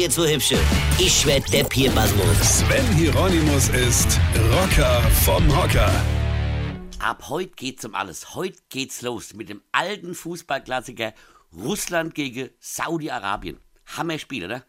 ihr zu hübsche. Ich werd der Pierpasmus. Sven Hieronymus ist Rocker vom Hocker. Ab heute geht's um alles. Heute geht's los mit dem alten Fußballklassiker Russland gegen Saudi-Arabien. Hammerspiel, oder?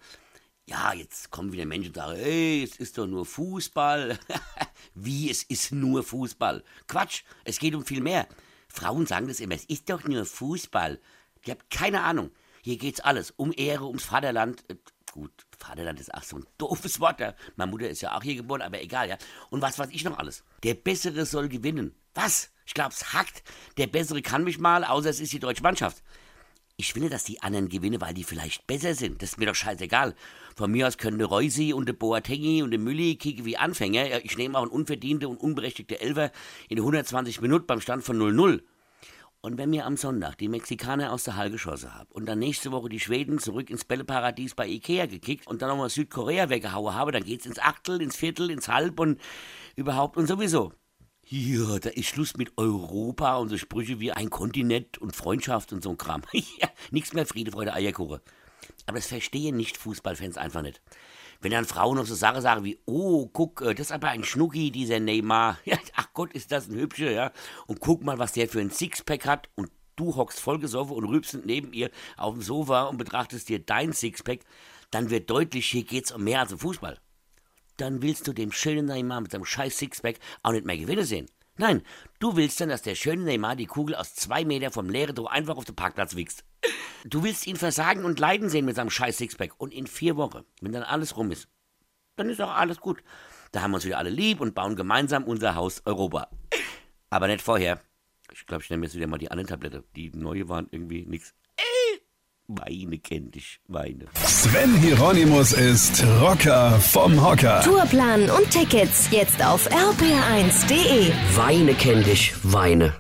Ja, jetzt kommen wieder Menschen und sagen, ey, es ist doch nur Fußball. Wie, es ist nur Fußball? Quatsch, es geht um viel mehr. Frauen sagen das immer, es ist doch nur Fußball. Die habt keine Ahnung. Hier geht's alles um Ehre, ums Vaterland. Gut, Vaterland ist auch so ein doofes Wort. Ja. Meine Mutter ist ja auch hier geboren, aber egal, ja. Und was weiß ich noch alles? Der Bessere soll gewinnen. Was? Ich glaub's hackt. Der Bessere kann mich mal, außer es ist die deutsche Mannschaft. Ich nicht, dass die anderen gewinnen, weil die vielleicht besser sind. Das ist mir doch scheißegal. Von mir aus können der Reusi und der Boatengi und der Mülli kicken wie Anfänger. Ich nehme auch einen unverdiente und unberechtigte Elfer in 120 Minuten beim Stand von 0-0. Und wenn mir am Sonntag die Mexikaner aus der Halle geschossen haben und dann nächste Woche die Schweden zurück ins Bälleparadies bei Ikea gekickt und dann nochmal Südkorea weggehauen habe, dann geht's ins Achtel, ins Viertel, ins Halb und überhaupt und sowieso. Ja, da ist Schluss mit Europa und so Sprüche wie ein Kontinent und Freundschaft und so ein Kram. ja, nix mehr Friede, Freude, Eierkuchen. Aber das verstehen nicht Fußballfans einfach nicht. Wenn dann Frauen noch so Sachen sagen wie, oh, guck, äh, das ist aber ein Schnucki, dieser Neymar. Ja, Gott, ist das ein hübscher, ja. Und guck mal, was der für ein Sixpack hat und du hockst vollgesoffen und rübsend neben ihr auf dem Sofa und betrachtest dir dein Sixpack, dann wird deutlich, hier geht's um mehr als um Fußball. Dann willst du dem schönen Neymar mit seinem scheiß Sixpack auch nicht mehr Gewinne sehen. Nein, du willst dann, dass der schöne Neymar die Kugel aus zwei Meter vom leeren Tor einfach auf den Parkplatz wichst. Du willst ihn versagen und leiden sehen mit seinem scheiß Sixpack. Und in vier Wochen, wenn dann alles rum ist, dann ist auch alles gut. Da haben wir uns wieder alle lieb und bauen gemeinsam unser Haus Europa. Aber nicht vorher. Ich glaube, ich nehme jetzt wieder mal die anderen Tablette. Die neue waren irgendwie nix. Weine kennt dich, Weine. Sven Hieronymus ist Rocker vom Hocker. Tourplan und Tickets jetzt auf rpr1.de. Weine kenn dich, Weine.